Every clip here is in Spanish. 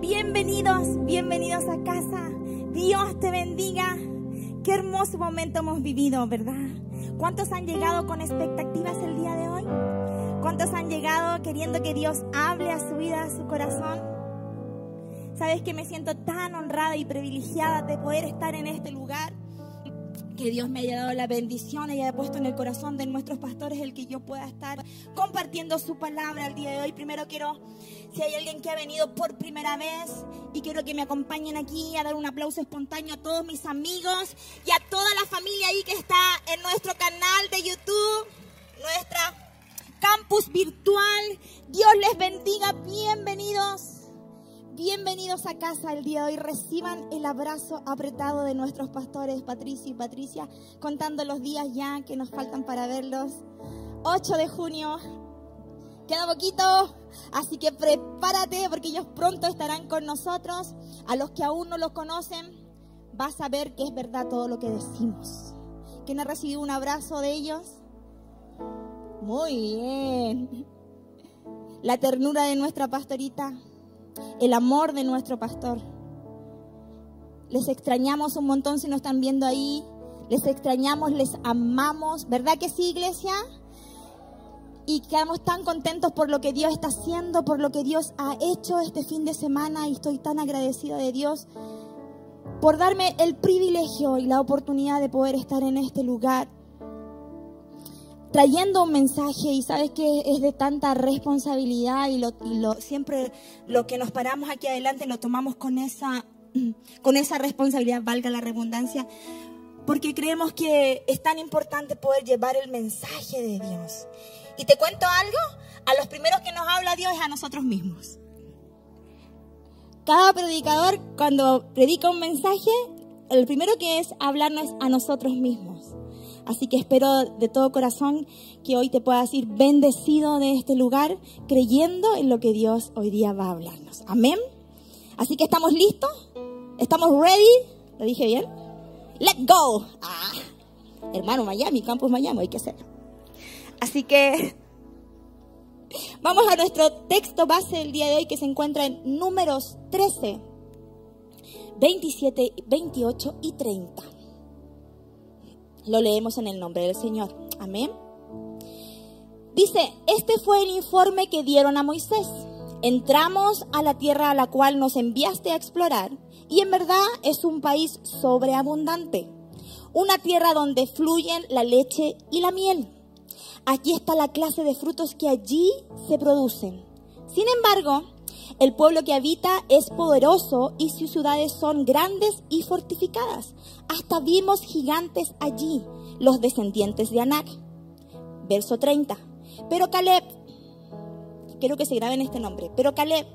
Bienvenidos, bienvenidos a casa. Dios te bendiga. Qué hermoso momento hemos vivido, ¿verdad? ¿Cuántos han llegado con expectativas el día de hoy? ¿Cuántos han llegado queriendo que Dios hable a su vida, a su corazón? Sabes que me siento tan honrada y privilegiada de poder estar en este lugar que Dios me haya dado la bendición y haya puesto en el corazón de nuestros pastores el que yo pueda estar compartiendo su palabra el día de hoy. Primero quiero, si hay alguien que ha venido por primera vez y quiero que me acompañen aquí a dar un aplauso espontáneo a todos mis amigos y a toda la familia ahí que está en nuestro canal de YouTube, nuestra campus virtual. Dios les bendiga, bienvenidos. Bienvenidos a casa el día de hoy. Reciban el abrazo apretado de nuestros pastores Patricio y Patricia, contando los días ya que nos faltan para verlos. 8 de junio, queda poquito, así que prepárate porque ellos pronto estarán con nosotros. A los que aún no los conocen, vas a ver que es verdad todo lo que decimos. ¿Quién ha recibido un abrazo de ellos? Muy bien. La ternura de nuestra pastorita el amor de nuestro pastor. Les extrañamos un montón si nos están viendo ahí. Les extrañamos, les amamos. ¿Verdad que sí, iglesia? Y quedamos tan contentos por lo que Dios está haciendo, por lo que Dios ha hecho este fin de semana. Y estoy tan agradecida de Dios por darme el privilegio y la oportunidad de poder estar en este lugar trayendo un mensaje y sabes que es de tanta responsabilidad y, lo, siempre lo que nos paramos aquí adelante lo tomamos con esa, con esa responsabilidad, valga la redundancia, porque creemos que es tan importante poder llevar el mensaje de Dios. Y te cuento algo, a los primeros que nos habla Dios es a nosotros mismos. Cada predicador cuando predica un mensaje, el primero que es hablarnos a nosotros mismos. Así que espero de todo corazón que hoy te puedas ir bendecido de este lugar, creyendo en lo que Dios hoy día va a hablarnos. Amén. Así que estamos listos, estamos ready. ¿Lo dije bien? Let's go. Ah, hermano Miami, Campus Miami, hay que hacerlo. Así que vamos a nuestro texto base del día de hoy que se encuentra en números 13, 27, 28 y 30. Lo leemos en el nombre del Señor. Amén. Dice, este fue el informe que dieron a Moisés. Entramos a la tierra a la cual nos enviaste a explorar y en verdad es un país sobreabundante. Una tierra donde fluyen la leche y la miel. Aquí está la clase de frutos que allí se producen. Sin embargo, el pueblo que habita es poderoso y sus ciudades son grandes y fortificadas. Hasta vimos gigantes allí, los descendientes de Anak. Verso 30. Pero Caleb, quiero que se graben este nombre, pero Caleb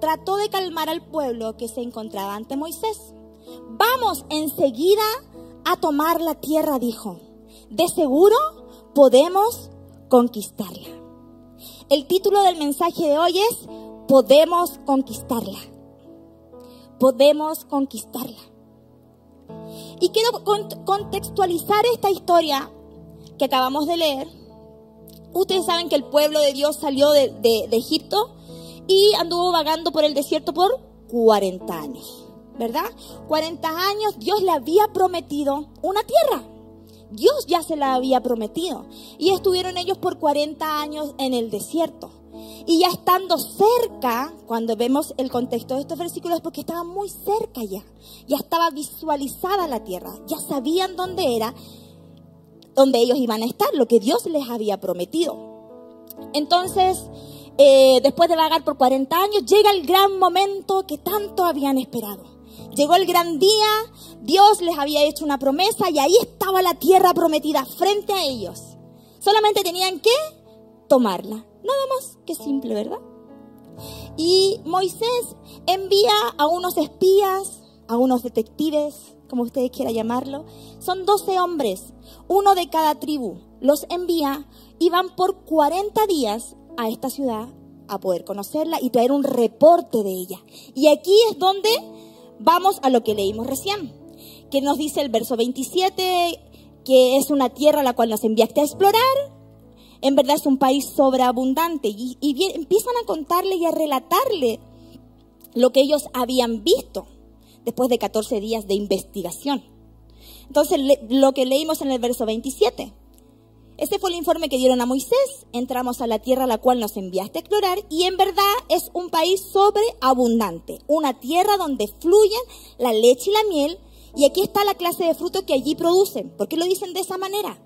trató de calmar al pueblo que se encontraba ante Moisés. Vamos enseguida a tomar la tierra, dijo. De seguro podemos conquistarla. El título del mensaje de hoy es podemos conquistarla. Podemos conquistarla. Y quiero contextualizar esta historia que acabamos de leer. Ustedes saben que el pueblo de Dios salió de, de Egipto y anduvo vagando por el desierto por 40 años, ¿verdad? 40 años Dios le había prometido una tierra. Dios ya se la había prometido. Y estuvieron ellos por 40 años en el desierto. Y ya estando cerca, cuando vemos el contexto de estos versículos, es porque estaba muy cerca ya. Ya estaba visualizada la tierra. Ya sabían dónde era, dónde ellos iban a estar, lo que Dios les había prometido. Entonces, eh, después de vagar por 40 años, llega el gran momento que tanto habían esperado. Llegó el gran día, Dios les había hecho una promesa y ahí estaba la tierra prometida frente a ellos. Solamente tenían que tomarla. Nada más que simple, ¿verdad? Y Moisés envía a unos espías, a unos detectives, como ustedes quieran llamarlo. Son 12 hombres, uno de cada tribu. Los envía y van por 40 días a esta ciudad a poder conocerla y traer un reporte de ella. Y aquí es donde vamos a lo que leímos recién, que nos dice el verso 27, que es una tierra a la cual nos enviaste a explorar, en verdad es un país sobreabundante. Y, empiezan a contarle y a relatarle lo que ellos habían visto después de 14 días de investigación. Entonces, lo que leímos en el verso 27. Este fue el informe que dieron a Moisés. Entramos a la tierra a la cual nos enviaste a explorar y en verdad es un país sobreabundante, una tierra donde fluyen la leche y la miel y aquí está la clase de fruto que allí producen. ¿Por qué lo dicen de esa manera?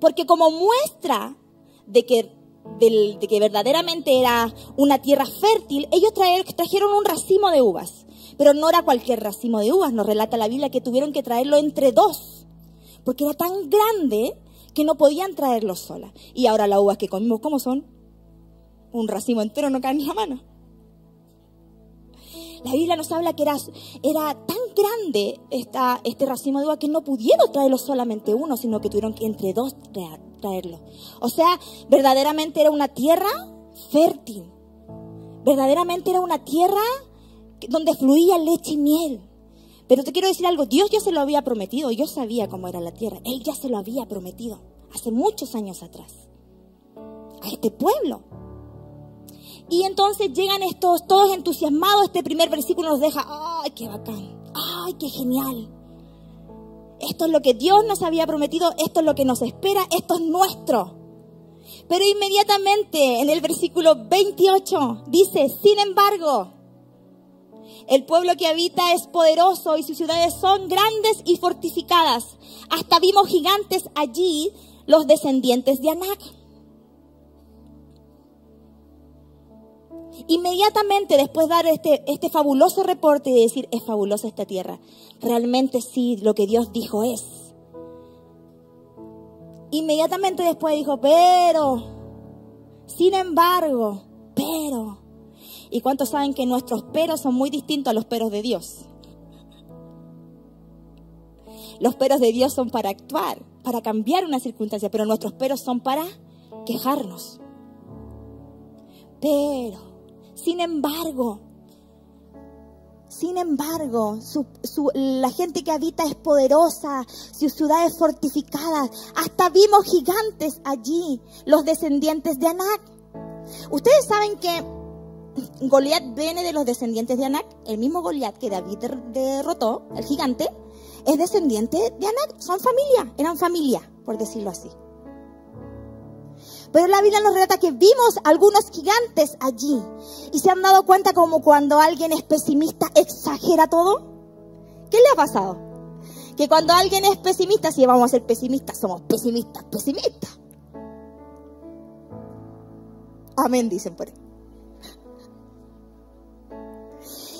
Porque como muestra de que, de que verdaderamente era una tierra fértil, ellos trajeron un racimo de uvas. Pero no era cualquier racimo de uvas, nos relata la Biblia que tuvieron que traerlo entre dos, porque era tan grande que no podían traerlo sola. Y ahora las uvas que comimos, ¿cómo son? Un racimo entero no cae en la mano. La Biblia nos habla que era, tan grande este racimo de uvas que no pudieron traerlo solamente uno, sino que tuvieron que entre dos traerlo. O sea, verdaderamente era una tierra fértil. Verdaderamente era una tierra donde fluía leche y miel. Pero te quiero decir algo, Dios ya se lo había prometido, yo sabía cómo era la tierra, Él ya se lo había prometido hace muchos años atrás a este pueblo. Y entonces llegan estos todos entusiasmados, este primer versículo nos deja, ay, qué bacán, ay, qué genial. Esto es lo que Dios nos había prometido, esto es lo que nos espera, esto es nuestro. Pero inmediatamente en el versículo 28 dice, sin embargo, el pueblo que habita es poderoso y sus ciudades son grandes y fortificadas. Hasta vimos gigantes allí, los descendientes de Anac. Inmediatamente después de dar este, este fabuloso reporte y decir, es fabulosa esta tierra, realmente sí, lo que Dios dijo es. Inmediatamente después dijo, pero, sin embargo, pero, ¿Y cuántos saben que nuestros peros son muy distintos a los peros de Dios? Los peros de Dios son para actuar, para cambiar una circunstancia, pero nuestros peros son para quejarnos. Pero, sin embargo, sin embargo, la gente que habita es poderosa, sus ciudades fortificadas. Hasta vimos gigantes allí, los descendientes de Anac. Ustedes saben que Goliat viene de los descendientes de Anak. El mismo Goliat que David derrotó, el gigante, es descendiente de Anak. Son familia, eran familia, por decirlo así. Pero la Biblia nos relata que vimos algunos gigantes allí. Y se han dado cuenta como cuando alguien es pesimista exagera todo. ¿Qué le ha pasado? Que cuando alguien es pesimista, si vamos a ser pesimistas, somos pesimistas, pesimistas. Amén, dicen por ahí.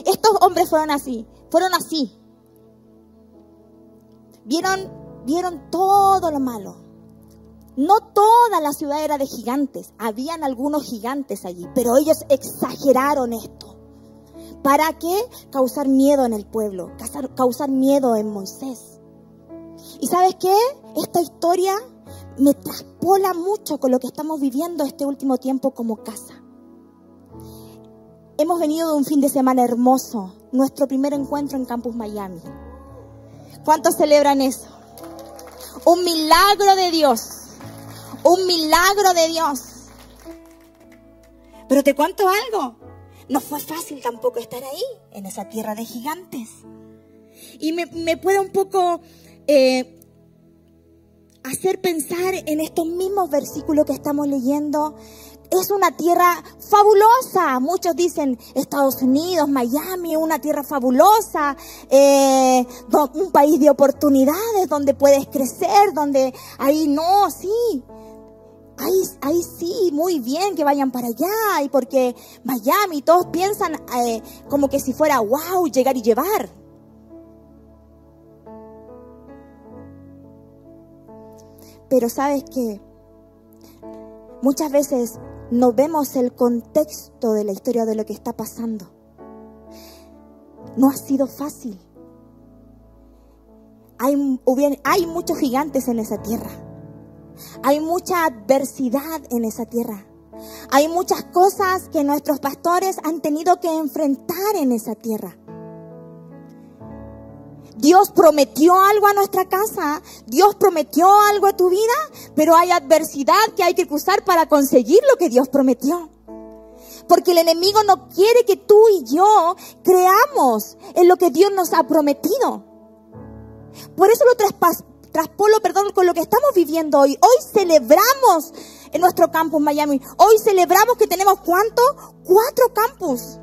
Estos hombres fueron así, fueron así. Vieron, vieron todo lo malo. No toda la ciudad era de gigantes, habían algunos gigantes allí, pero ellos exageraron esto. ¿Para qué? Causar miedo en el pueblo, causar, causar miedo en Moisés. ¿Y sabes qué? Esta historia me traspola mucho con lo que estamos viviendo este último tiempo como casa. Hemos venido de un fin de semana hermoso, nuestro primer encuentro en Campus Miami. ¿Cuántos celebran eso? Un milagro de Dios, un milagro de Dios. Pero te cuento algo, no fue fácil tampoco estar ahí, en esa tierra de gigantes. Y me, puede un poco eh, hacer pensar en estos mismos versículos que estamos leyendo es una tierra fabulosa. Muchos dicen Estados Unidos, Miami, una tierra fabulosa, eh, un país de oportunidades donde puedes crecer, donde ahí no, sí. Ahí, ahí sí, muy bien que vayan para allá, y porque Miami, todos piensan eh, como que si fuera wow, llegar y llevar. Pero sabes que muchas veces no vemos el contexto de la historia de lo que está pasando. No ha sido fácil. Hay, hay muchos gigantes en esa tierra. Hay mucha adversidad en esa tierra. Hay muchas cosas que nuestros pastores han tenido que enfrentar en esa tierra. Dios prometió algo a nuestra casa, Dios prometió algo a tu vida, pero hay adversidad que hay que cruzar para conseguir lo que Dios prometió. Porque el enemigo no quiere que tú y yo creamos en lo que Dios nos ha prometido. Por eso lo traspolo, perdón, con lo que estamos viviendo hoy. Hoy celebramos en nuestro campus Miami. Hoy celebramos que tenemos ¿cuánto? Cuatro campus.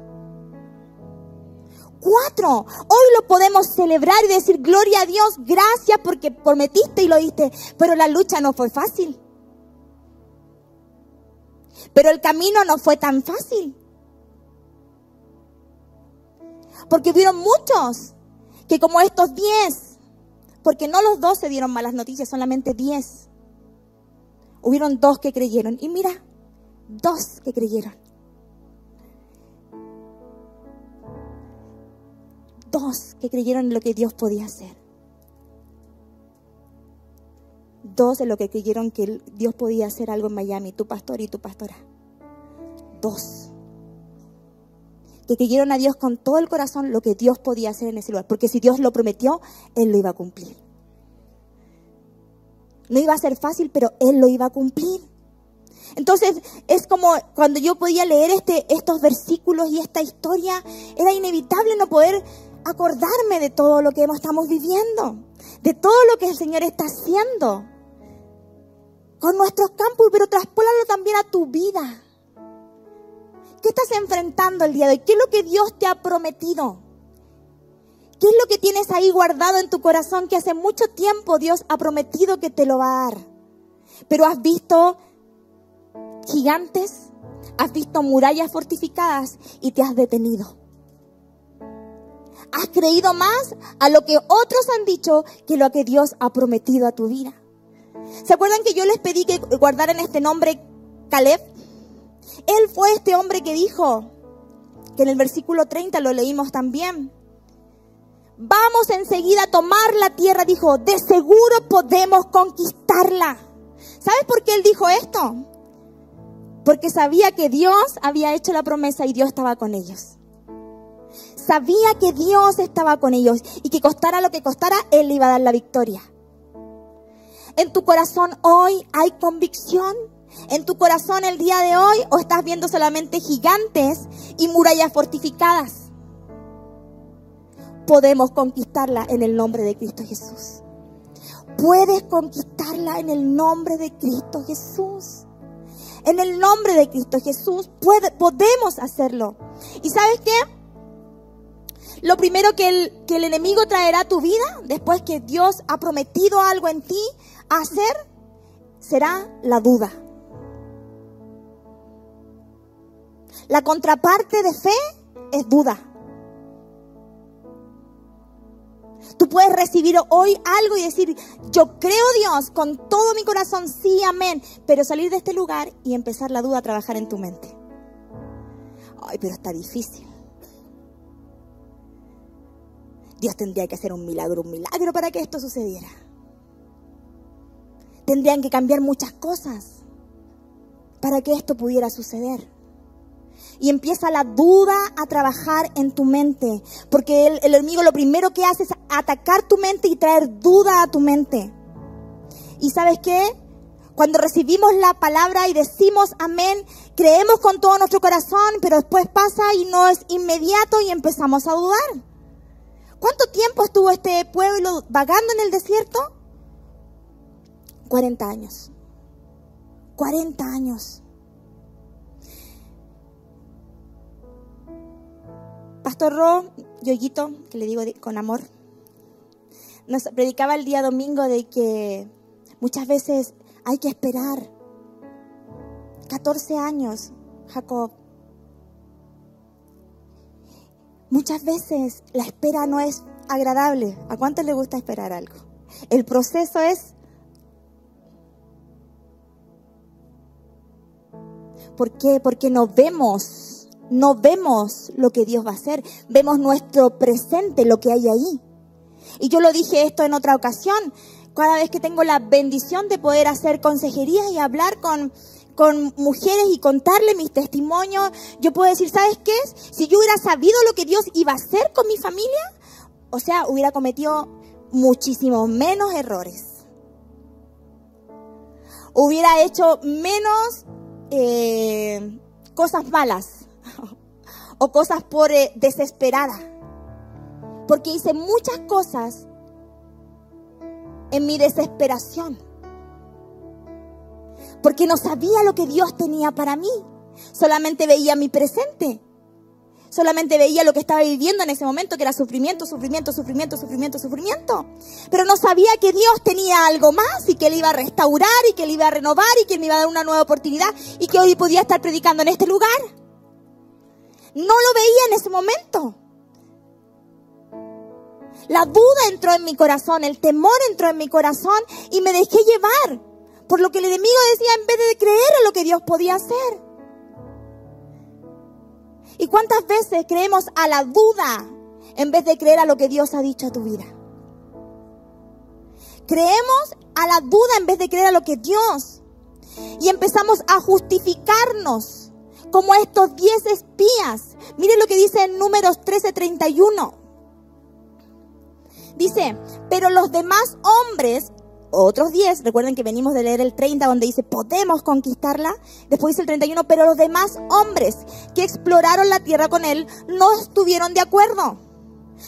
Cuatro. Hoy lo podemos celebrar y decir, gloria a Dios, gracias porque prometiste y lo diste. Pero la lucha no fue fácil. Pero el camino no fue tan fácil. Porque hubieron muchos que como estos diez, porque no los dos se dieron malas noticias, solamente diez. Hubieron dos que creyeron. Y mira, dos que creyeron. Dos que creyeron en lo que Dios podía hacer. Dos en lo que creyeron que Dios podía hacer algo en Miami, tu pastor y tu pastora. Dos. Que creyeron a Dios con todo el corazón lo que Dios podía hacer en ese lugar. Porque si Dios lo prometió, Él lo iba a cumplir. No iba a ser fácil, pero Él lo iba a cumplir. Entonces es como cuando yo podía leer este, estos versículos y esta historia, era inevitable no poder acordarme de todo lo que estamos viviendo, de todo lo que el Señor está haciendo con nuestros campos, pero traspólalo también a tu vida. ¿Qué estás enfrentando el día de hoy? ¿Qué es lo que Dios te ha prometido? ¿Qué es lo que tienes ahí guardado en tu corazón que hace mucho tiempo Dios ha prometido que te lo va a dar? Pero has visto gigantes, has visto murallas fortificadas y te has detenido. Has creído más a lo que otros han dicho que lo que Dios ha prometido a tu vida. ¿Se acuerdan que yo les pedí que guardaran este nombre Caleb? Él fue este hombre que dijo, que en el versículo 30 lo leímos también. Vamos enseguida a tomar la tierra, dijo, de seguro podemos conquistarla. ¿Sabes por qué él dijo esto? Porque sabía que Dios había hecho la promesa y Dios estaba con ellos. Sabía que Dios estaba con ellos y que costara lo que costara, Él iba a dar la victoria. En tu corazón hoy hay convicción. En tu corazón el día de hoy o estás viendo solamente gigantes y murallas fortificadas. Podemos conquistarla en el nombre de Cristo Jesús. Puedes conquistarla en el nombre de Cristo Jesús. En el nombre de Cristo Jesús podemos hacerlo. ¿Y sabes qué? Lo primero que el, que el enemigo traerá a tu vida, después que Dios ha prometido algo en ti hacer, será la duda. La contraparte de fe es duda. Tú puedes recibir hoy algo y decir, yo creo Dios con todo mi corazón, sí, amén, pero salir de este lugar y empezar la duda a trabajar en tu mente. Ay, pero está difícil. Dios tendría que hacer un milagro, un milagro para que esto sucediera. Tendrían que cambiar muchas cosas para que esto pudiera suceder. Y empieza la duda a trabajar en tu mente, porque el, enemigo lo primero que hace es atacar tu mente y traer duda a tu mente. ¿Y sabes qué? Cuando recibimos la palabra y decimos amén, creemos con todo nuestro corazón, pero después pasa y no es inmediato y empezamos a dudar. ¿Cuánto tiempo estuvo este pueblo vagando en el desierto? 40 años. 40 años. Pastor Ro, Yoyito, que le digo con amor, nos predicaba el día domingo de que muchas veces hay que esperar. 14 años, Jacob. Muchas veces la espera no es agradable. ¿A cuánto le gusta esperar algo? El proceso es... ¿Por qué? Porque no vemos, no vemos lo que Dios va a hacer. Vemos nuestro presente, lo que hay ahí. Y yo lo dije esto en otra ocasión. Cada vez que tengo la bendición de poder hacer consejería y hablar con con mujeres y contarle mis testimonios, yo puedo decir, ¿sabes qué? Si yo hubiera sabido lo que Dios iba a hacer con mi familia, o sea, hubiera cometido muchísimo menos errores. Hubiera hecho menos eh, cosas malas o cosas por eh, desesperada. Porque hice muchas cosas en mi desesperación. Porque no sabía lo que Dios tenía para mí. Solamente veía mi presente. Solamente veía lo que estaba viviendo en ese momento, que era sufrimiento, sufrimiento, sufrimiento, sufrimiento, sufrimiento. Pero no sabía que Dios tenía algo más y que Él iba a restaurar y que Él iba a renovar y que Él me iba a dar una nueva oportunidad y que hoy podía estar predicando en este lugar. No lo veía en ese momento. La duda entró en mi corazón, el temor entró en mi corazón y me dejé llevar por lo que el enemigo decía en vez de creer en lo que Dios podía hacer. ¿Y cuántas veces creemos a la duda en vez de creer a lo que Dios ha dicho a tu vida? Creemos a la duda en vez de creer a lo que Dios. Y empezamos a justificarnos como estos diez espías. Miren lo que dice en números 13:31. Dice, pero los demás hombres otros 10, recuerden que venimos de leer el 30 donde dice podemos conquistarla, después dice el 31, pero los demás hombres que exploraron la tierra con él no estuvieron de acuerdo.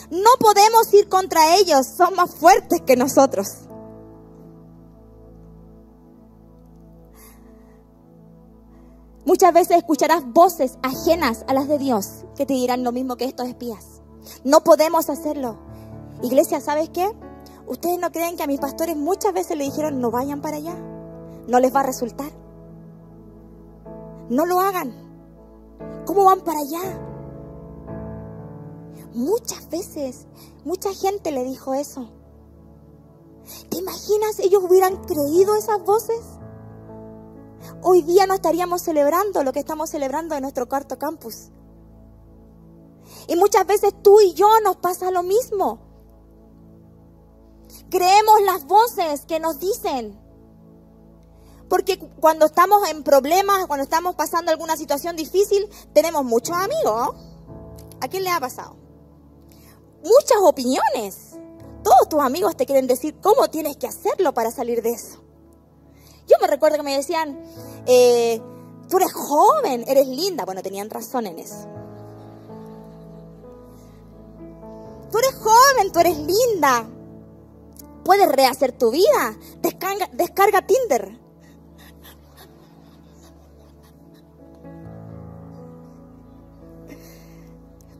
No podemos ir contra ellos, son más fuertes que nosotros. Muchas veces escucharás voces ajenas a las de Dios que te dirán lo mismo que estos espías. No podemos hacerlo. Iglesia, ¿sabes qué? ¿Ustedes no creen que a mis pastores muchas veces le dijeron no vayan para allá? No les va a resultar. No lo hagan. ¿Cómo van para allá? Muchas veces, mucha gente le dijo eso. ¿Te imaginas ellos hubieran creído esas voces? Hoy día no estaríamos celebrando lo que estamos celebrando en nuestro cuarto campus. Y muchas veces tú y yo nos pasa lo mismo. Creemos las voces que nos dicen. Porque cuando estamos en problemas, cuando estamos pasando alguna situación difícil, tenemos muchos amigos. ¿A quién le ha pasado? Muchas opiniones. Todos tus amigos te quieren decir cómo tienes que hacerlo para salir de eso. Yo me recuerdo que me decían, eh, tú eres joven, eres linda. Bueno, tenían razón en eso. Tú eres joven, tú eres linda. Puedes rehacer tu vida. Descarga, descarga Tinder.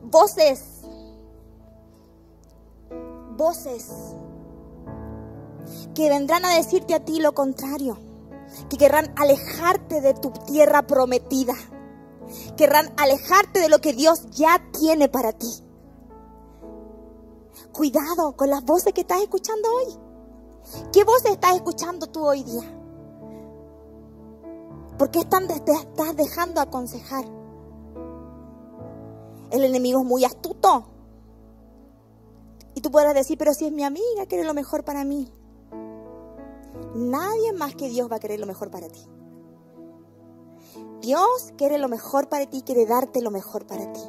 Voces. Voces que vendrán a decirte a ti lo contrario, que querrán alejarte de tu tierra prometida, querrán alejarte de lo que Dios ya tiene para ti. Cuidado con las voces que estás escuchando hoy. ¿Qué voces estás escuchando tú hoy día? ¿Por qué están, te estás dejando aconsejar? El enemigo es muy astuto. Y tú podrás decir, pero si es mi amiga, quiere lo mejor para mí. Nadie más que Dios va a querer lo mejor para ti. Dios quiere lo mejor para ti, quiere darte lo mejor para ti.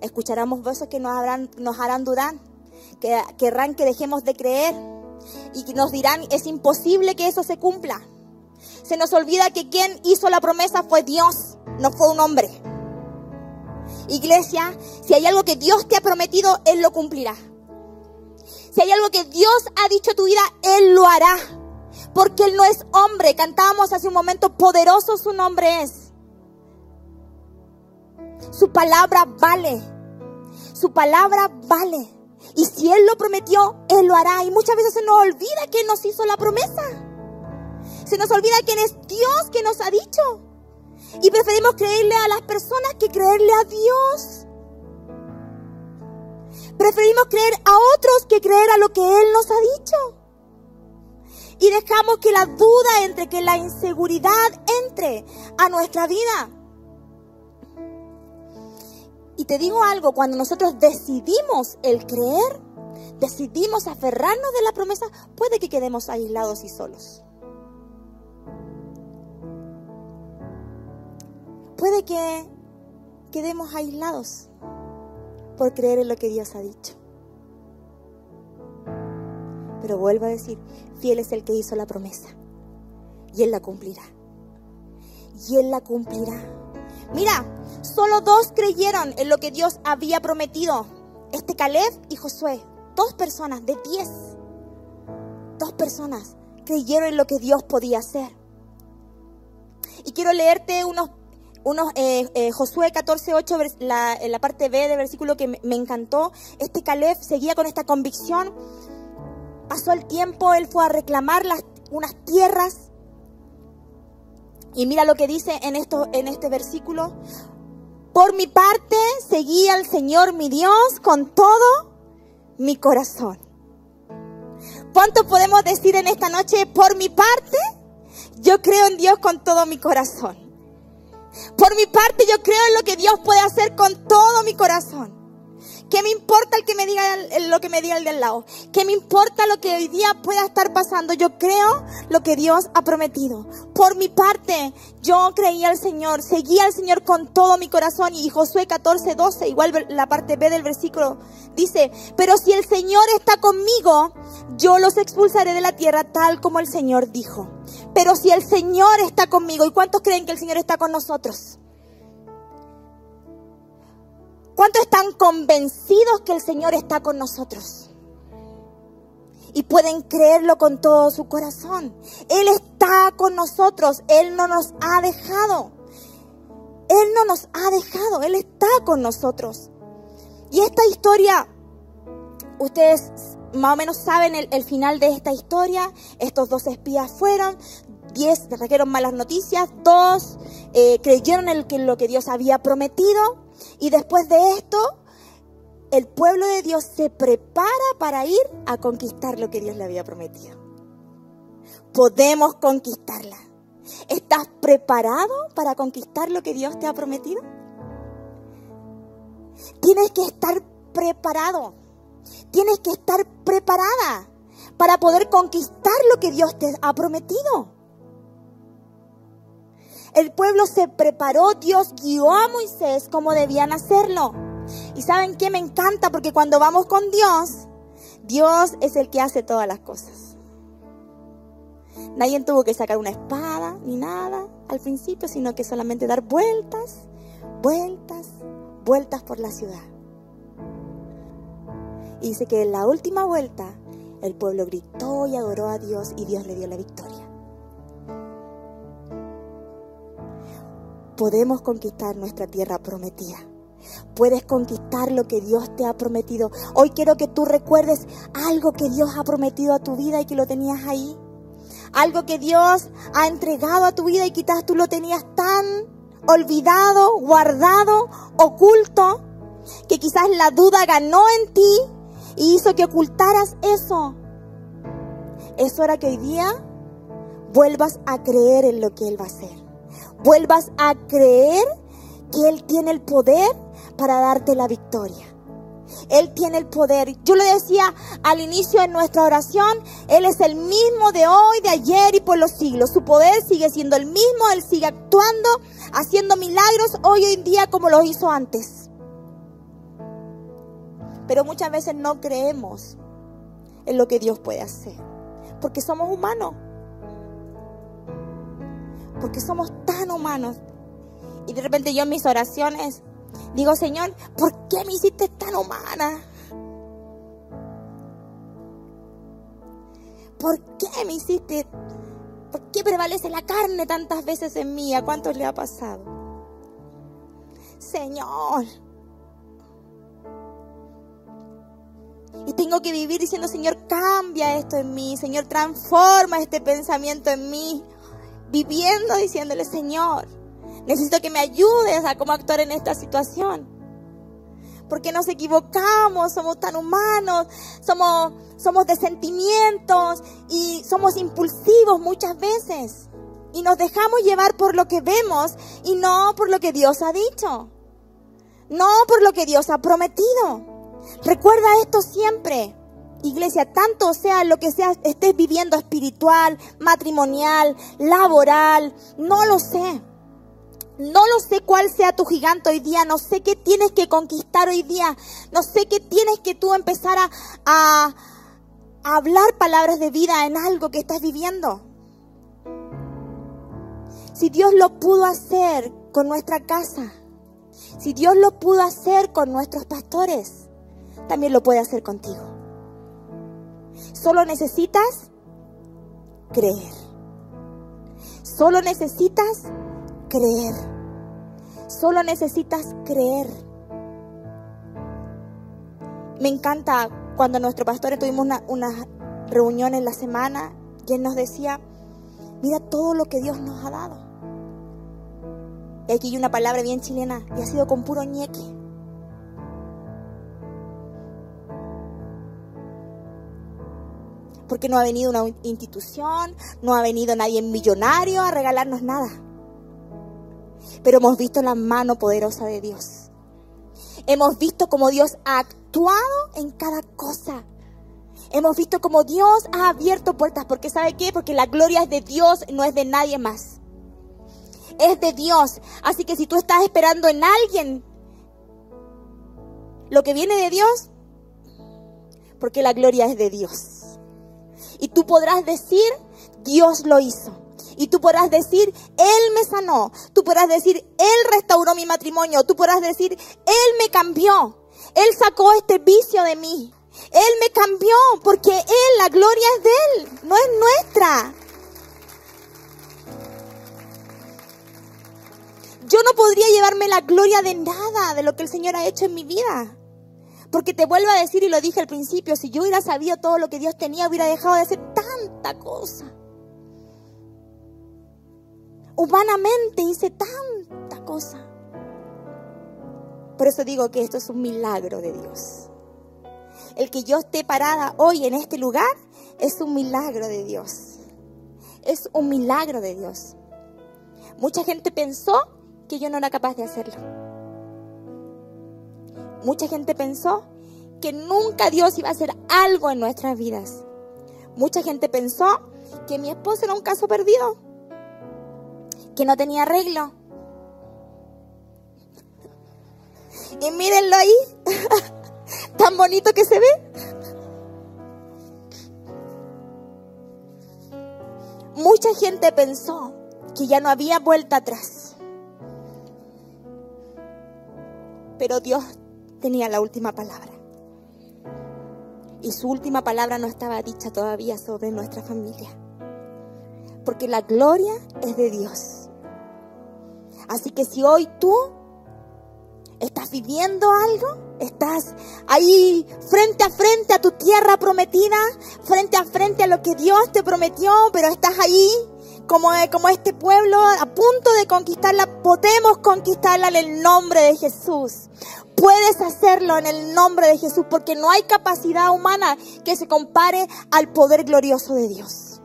Escucharemos voces que nos, nos harán dudar, que querrán que dejemos de creer y que nos dirán, es imposible que eso se cumpla. Se nos olvida que quien hizo la promesa fue Dios, no fue un hombre. Iglesia, si hay algo que Dios te ha prometido, Él lo cumplirá. Si hay algo que Dios ha dicho a tu vida, Él lo hará. Porque Él no es hombre. Cantábamos hace un momento, poderoso su nombre es. Su palabra vale. Su palabra vale. Y si Él lo prometió, Él lo hará. Y muchas veces se nos olvida que nos hizo la promesa. Se nos olvida quién es Dios que nos ha dicho. Y preferimos creerle a las personas que creerle a Dios. Preferimos creer a otros que creer a lo que Él nos ha dicho. Y dejamos que la duda entre, que la inseguridad entre a nuestra vida. Y te digo algo, cuando nosotros decidimos el creer, decidimos aferrarnos de la promesa, puede que quedemos aislados y solos. Puede que quedemos aislados por creer en lo que Dios ha dicho. Pero vuelvo a decir, fiel es el que hizo la promesa y Él la cumplirá. Y Él la cumplirá. Mira, solo dos creyeron en lo que Dios había prometido. Este Caleb y Josué. Dos personas de diez. Dos personas creyeron en lo que Dios podía hacer. Y quiero leerte unos, unos eh, eh, Josué 14.8, la, la parte B del versículo que me, me encantó. Este Caleb seguía con esta convicción. Pasó el tiempo, él fue a reclamar las, unas tierras. Y mira lo que dice en, esto, en este versículo. Por mi parte, seguí al Señor mi Dios con todo mi corazón. ¿Cuánto podemos decir en esta noche? Por mi parte, yo creo en Dios con todo mi corazón. Por mi parte, yo creo en lo que Dios puede hacer con todo mi corazón. ¿Qué me importa el que me diga lo que me diga el del lado? ¿Qué me importa lo que hoy día pueda estar pasando? Yo creo lo que Dios ha prometido. Por mi parte, yo creía al Señor, seguía al Señor con todo mi corazón. Y Josué 14, 12, igual la parte B del versículo, dice, pero si el Señor está conmigo, yo los expulsaré de la tierra tal como el Señor dijo. Pero si el Señor está conmigo, ¿y cuántos creen que el Señor está con nosotros? ¿Cuántos están convencidos que el Señor está con nosotros? Y pueden creerlo con todo su corazón. Él está con nosotros. Él no nos ha dejado. Él no nos ha dejado. Él está con nosotros. Y esta historia, ustedes más o menos saben el, final de esta historia. Estos dos espías fueron. Diez trajeron malas noticias. Dos eh, creyeron en lo que Dios había prometido. Y después de esto, el pueblo de Dios se prepara para ir a conquistar lo que Dios le había prometido. Podemos conquistarla. ¿Estás preparado para conquistar lo que Dios te ha prometido? Tienes que estar preparado. Tienes que estar preparada para poder conquistar lo que Dios te ha prometido. El pueblo se preparó, Dios guió a Moisés como debían hacerlo. Y saben qué me encanta porque cuando vamos con Dios, Dios es el que hace todas las cosas. Nadie tuvo que sacar una espada ni nada al principio, sino que solamente dar vueltas, vueltas, vueltas por la ciudad. Y dice que en la última vuelta el pueblo gritó y adoró a Dios y Dios le dio la victoria. Podemos conquistar nuestra tierra prometida. Puedes conquistar lo que Dios te ha prometido. Hoy quiero que tú recuerdes algo que Dios ha prometido a tu vida y que lo tenías ahí. Algo que Dios ha entregado a tu vida y quizás tú lo tenías tan olvidado, guardado, oculto, que quizás la duda ganó en ti y hizo que ocultaras eso. Es hora que hoy día vuelvas a creer en lo que Él va a hacer vuelvas a creer que Él tiene el poder para darte la victoria. Él tiene el poder. Yo le decía al inicio de nuestra oración, Él es el mismo de hoy, de ayer y por los siglos. Su poder sigue siendo el mismo, Él sigue actuando, haciendo milagros hoy en día como lo hizo antes. Pero muchas veces no creemos en lo que Dios puede hacer, porque somos humanos porque somos tan humanos. Y de repente yo en mis oraciones digo, Señor, ¿por qué me hiciste tan humana? ¿Por qué me hiciste? ¿Por qué prevalece la carne tantas veces en mí? ¿A cuántos le ha pasado? Señor. Y tengo que vivir diciendo, Señor, cambia esto en mí. Señor, transforma este pensamiento en mí viviendo diciéndole, Señor, necesito que me ayudes a cómo actuar en esta situación. Porque nos equivocamos, somos tan humanos, somos, somos de sentimientos y somos impulsivos muchas veces. Y nos dejamos llevar por lo que vemos y no por lo que Dios ha dicho. No por lo que Dios ha prometido. Recuerda esto siempre. Iglesia, tanto sea lo que sea, estés viviendo espiritual, matrimonial, laboral, no lo sé. No lo sé cuál sea tu gigante hoy día, no sé qué tienes que conquistar hoy día, no sé qué tienes que tú empezar a, a hablar palabras de vida en algo que estás viviendo. Si Dios lo pudo hacer con nuestra casa, si Dios lo pudo hacer con nuestros pastores, también lo puede hacer contigo. Solo necesitas creer. Solo necesitas creer. Solo necesitas creer. Me encanta cuando nuestro pastor tuvimos una, reunión en la semana y él nos decía, mira todo lo que Dios nos ha dado. Y aquí hay una palabra bien chilena y ha sido con puro ñeque. Porque no ha venido una institución, no ha venido nadie millonario a regalarnos nada. Pero hemos visto la mano poderosa de Dios. Hemos visto cómo Dios ha actuado en cada cosa. Hemos visto cómo Dios ha abierto puertas. Porque ¿sabe qué? Porque la gloria es de Dios, no es de nadie más. Es de Dios. Así que si tú estás esperando en alguien lo que viene de Dios, porque la gloria es de Dios. Y tú podrás decir, Dios lo hizo. Y tú podrás decir, Él me sanó. Tú podrás decir, Él restauró mi matrimonio. Tú podrás decir, Él me cambió. Él sacó este vicio de mí. Él me cambió porque Él, la gloria es de Él, no es nuestra. Yo no podría llevarme la gloria de nada de lo que el Señor ha hecho en mi vida. Porque te vuelvo a decir, y lo dije al principio, si yo hubiera sabido todo lo que Dios tenía, hubiera dejado de hacer tanta cosa. Humanamente hice tanta cosa. Por eso digo que esto es un milagro de Dios. El que yo esté parada hoy en este lugar es un milagro de Dios. Es un milagro de Dios. Mucha gente pensó que yo no era capaz de hacerlo. Mucha gente pensó que nunca Dios iba a hacer algo en nuestras vidas. Mucha gente pensó que mi esposo era un caso perdido, que no tenía arreglo. Y mírenlo ahí. tan bonito que se ve. Mucha gente pensó que ya no había vuelta atrás. Pero Dios tenía la última palabra. Y su última palabra no estaba dicha todavía sobre nuestra familia. Porque la gloria es de Dios. Así que si hoy tú estás viviendo algo, Estás ahí frente a frente a tu tierra prometida, frente a frente a lo que Dios te prometió, pero estás ahí como, como este pueblo a punto de conquistarla. Podemos conquistarla en el nombre de Jesús. Puedes hacerlo en el nombre de Jesús porque no hay capacidad humana que se compare al poder glorioso de Dios.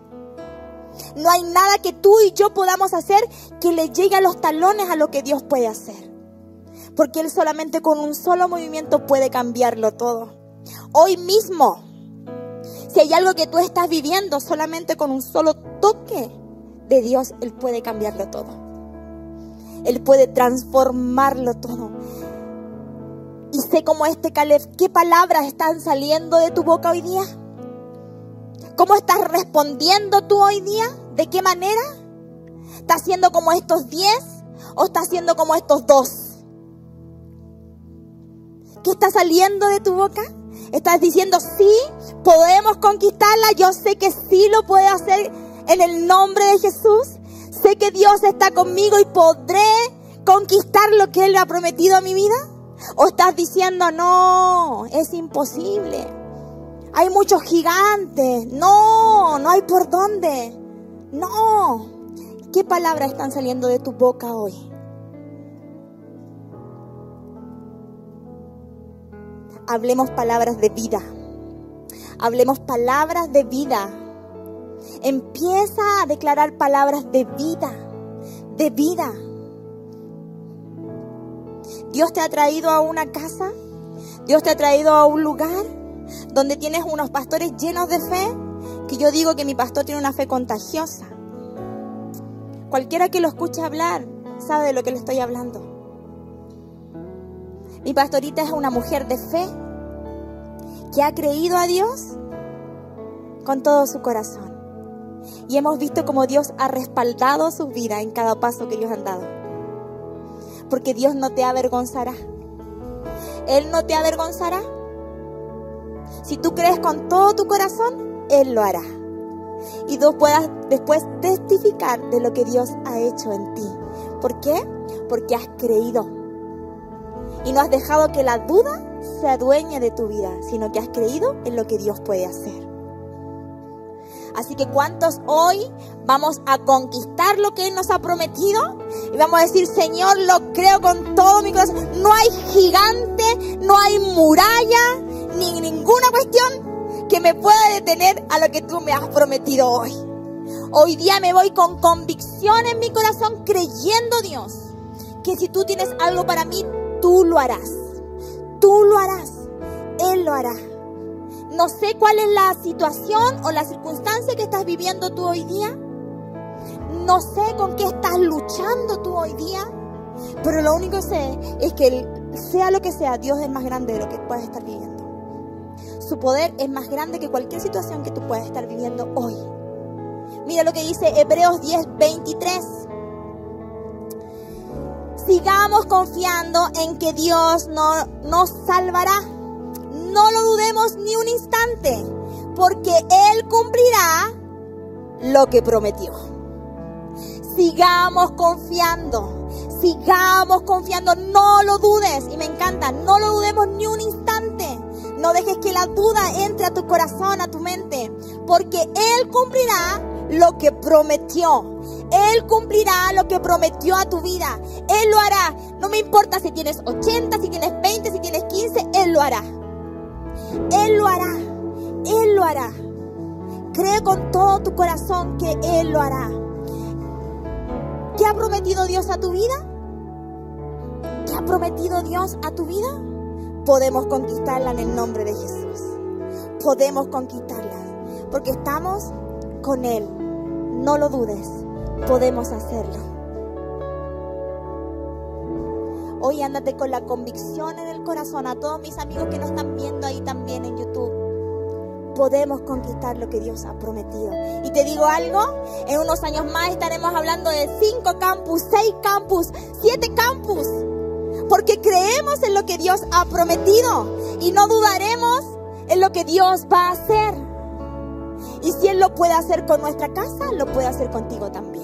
No hay nada que tú y yo podamos hacer que le llegue a los talones a lo que Dios puede hacer porque Él solamente con un solo movimiento puede cambiarlo todo. Hoy mismo, si hay algo que tú estás viviendo, solamente con un solo toque de Dios, Él puede cambiarlo todo. Él puede transformarlo todo. Y sé como este Caleb, ¿qué palabras están saliendo de tu boca hoy día? ¿Cómo estás respondiendo tú hoy día? ¿De qué manera? ¿Estás siendo como estos diez o estás siendo como estos dos? ¿Qué está saliendo de tu boca? Estás diciendo, sí, podemos conquistarla. Yo sé que sí lo puedo hacer en el nombre de Jesús. Sé que Dios está conmigo y podré conquistar lo que Él ha prometido a mi vida. O estás diciendo, no, es imposible. Hay muchos gigantes. No, no hay por dónde. No. ¿Qué palabras están saliendo de tu boca hoy? hablemos palabras de vida. Hablemos palabras de vida. Empieza a declarar palabras de vida, de vida. Dios te ha traído a una casa, Dios te ha traído a un lugar donde tienes unos pastores llenos de fe, que yo digo que mi pastor tiene una fe contagiosa. Cualquiera que lo escuche hablar sabe de lo que le estoy hablando. Mi pastorita es una mujer de fe que ha creído a Dios con todo su corazón. Y hemos visto cómo Dios ha respaldado su vida en cada paso que ellos han dado. Porque Dios no te avergonzará. Él no te avergonzará. Si tú crees con todo tu corazón, Él lo hará. Y tú puedas después testificar de lo que Dios ha hecho en ti. ¿Por qué? Porque has creído. Y no has dejado que la duda se adueñe de tu vida, sino que has creído en lo que Dios puede hacer. Así que ¿cuántos hoy vamos a conquistar lo que Él nos ha prometido? Y vamos a decir, Señor, lo creo con todo mi corazón. No hay gigante, no hay muralla, ni ninguna cuestión que me pueda detener a lo que tú me has prometido hoy. Hoy día me voy con convicción en mi corazón, creyendo Dios, que si tú tienes algo para mí, tú lo harás. Tú lo harás. Él lo hará. No sé cuál es la situación o la circunstancia que estás viviendo tú hoy día. No sé con qué estás luchando tú hoy día. Pero lo único que sé es que sea lo que sea, Dios es más grande de lo que puedas estar viviendo. Su poder es más grande que cualquier situación que tú puedas estar viviendo hoy. Mira lo que dice Hebreos 10, 23. Sigamos confiando en que Dios no, nos salvará no lo dudemos ni un instante, porque Él cumplirá lo que prometió. Sigamos confiando, sigamos confiando, no lo dudes, y me encanta, no lo dudemos ni un instante. No dejes que la duda entre a tu corazón, a tu mente, porque Él cumplirá lo que prometió. Él cumplirá lo que prometió a tu vida. Él lo hará. No me importa si tienes 80, si tienes 20, si tienes 15, Él lo hará. Él lo hará. Él lo hará. Cree con todo tu corazón que Él lo hará. ¿Qué ha prometido Dios a tu vida? ¿Qué ha prometido Dios a tu vida? Podemos conquistarla en el nombre de Jesús. Podemos conquistarla. Porque estamos con Él. No lo dudes. Podemos hacerlo. Hoy ándate con la convicción en el corazón a todos mis amigos que nos están viendo ahí también en YouTube. Podemos conquistar lo que Dios ha prometido. Y te digo algo, en unos años más estaremos hablando de cinco campus, seis campus, siete campus. Porque creemos en lo que Dios ha prometido y no dudaremos en lo que Dios va a hacer. Y si Él lo puede hacer con nuestra casa, lo puede hacer contigo también.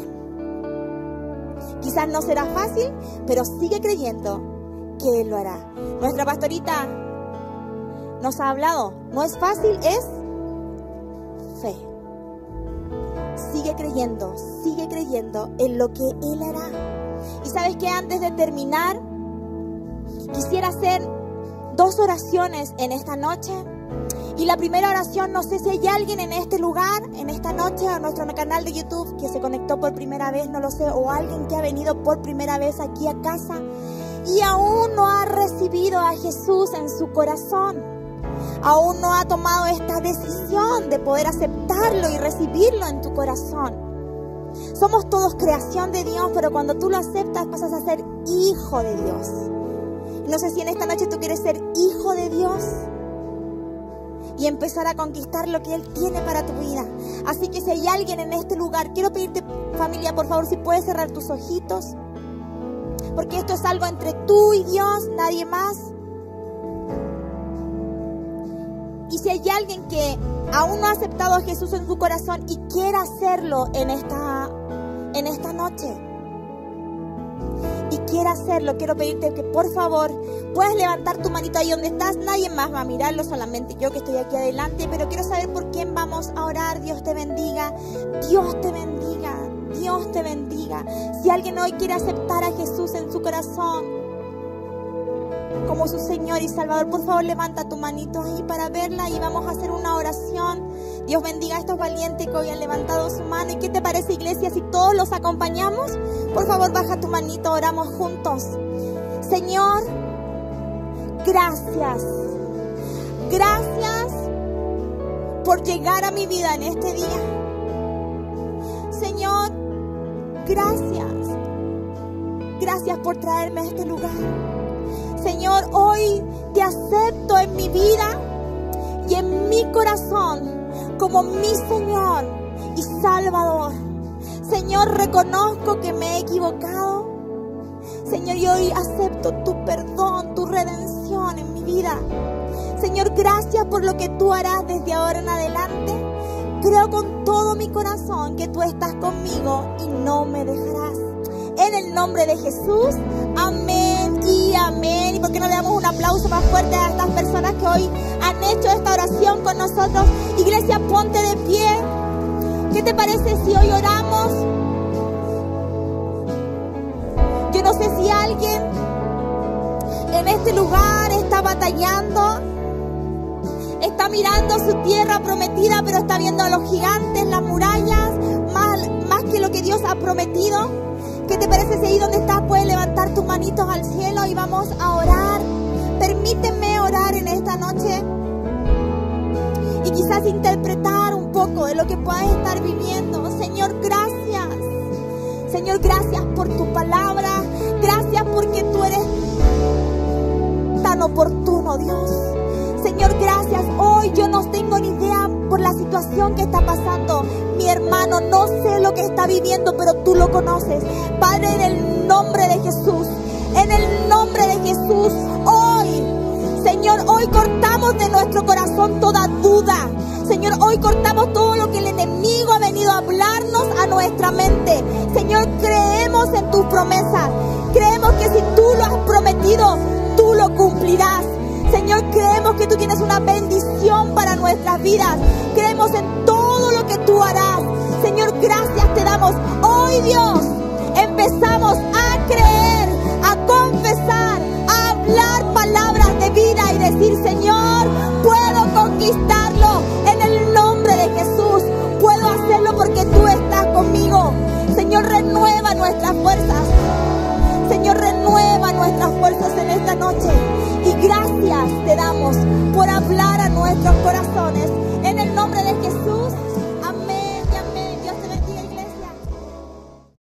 Quizás no será fácil, pero sigue creyendo que Él lo hará. Nuestra pastorita nos ha hablado, no es fácil, es fe. Sigue creyendo, sigue creyendo en lo que Él hará. Y sabes que antes de terminar, quisiera hacer dos oraciones en esta noche. Y la primera oración, no sé si hay alguien en este lugar, en esta noche, a nuestro canal de YouTube que se conectó por primera vez, no lo sé, o alguien que ha venido por primera vez aquí a casa y aún no ha recibido a Jesús en su corazón. Aún no ha tomado esta decisión de poder aceptarlo y recibirlo en tu corazón. Somos todos creación de Dios, pero cuando tú lo aceptas pasas a ser hijo de Dios. No sé si en esta noche tú quieres ser hijo de Dios y empezar a conquistar lo que Él tiene para tu vida. Así que si hay alguien en este lugar, quiero pedirte familia, por favor, si puedes cerrar tus ojitos, porque esto es algo entre tú y Dios, nadie más. Y si hay alguien que aún no ha aceptado a Jesús en su corazón y quiera hacerlo en esta, en esta noche, y quiera hacerlo, quiero pedirte que por favor puedas levantar tu manito ahí donde estás. Nadie más va a mirarlo, solamente yo que estoy aquí adelante. Pero quiero saber por quién vamos a orar. Dios te bendiga. Dios te bendiga. Dios te bendiga. Si alguien hoy quiere aceptar a Jesús en su corazón, como su Señor y Salvador, por favor levanta tu manito ahí para verla y vamos a hacer una oración. Dios bendiga a estos valientes que hoy han levantado su mano. ¿Y qué te parece, iglesia, si todos los acompañamos? Por favor, baja tu manito, oramos juntos. Señor, gracias. Gracias por llegar a mi vida en este día. Señor, gracias. Gracias por traerme a este lugar. Señor, hoy te acepto en mi vida y en mi corazón como mi Señor y Salvador. Señor, reconozco que me he equivocado. Señor, y hoy acepto tu perdón, tu redención en mi vida. Señor, gracias por lo que tú harás desde ahora en adelante. Creo con todo mi corazón que tú estás conmigo y no me dejarás. En el nombre de Jesús, amén amén. ¿Y por qué no le damos un aplauso más fuerte a estas personas que hoy han hecho esta oración con nosotros? Iglesia, ponte de pie. ¿Qué te parece si hoy oramos? Yo no sé si alguien en este lugar está batallando, está mirando su tierra prometida, pero está viendo a los gigantes, las murallas, más, más que lo que Dios ha prometido. ¿Qué te parece si ahí donde estás puedes levantar tus manitos al cielo y vamos a orar? Permíteme orar en esta noche y quizás interpretar un poco de lo que puedas estar viviendo. Señor, gracias. Señor, gracias por tu palabra. Gracias porque tú eres tan oportuno, Dios. Señor, gracias. Hoy yo no tengo ni idea por la situación que está pasando. Mi hermano, no sé lo que está viviendo, pero tú lo conoces. Padre, en el nombre de Jesús, en el nombre de Jesús, hoy Señor, hoy cortamos de nuestro corazón toda duda. Señor, hoy cortamos todo lo que el enemigo ha venido a hablarnos a nuestra mente. Señor, creemos en tus promesas. Creemos que si tú lo has prometido, tú lo cumplirás. Señor, creemos que tú tienes una bendición para nuestras vidas. Creemos en todo lo que tú harás. Señor, gracias te damos. Hoy Dios, empezamos a creer, a confesar, a hablar palabras de vida y decir, Señor, puedo conquistarlo en el nombre de Jesús. Puedo hacerlo porque tú estás conmigo. Señor, renueva nuestras fuerzas. Señor, renueva nuestras fuerzas en esta noche te damos por hablar a nuestros corazones. En el nombre de Jesús.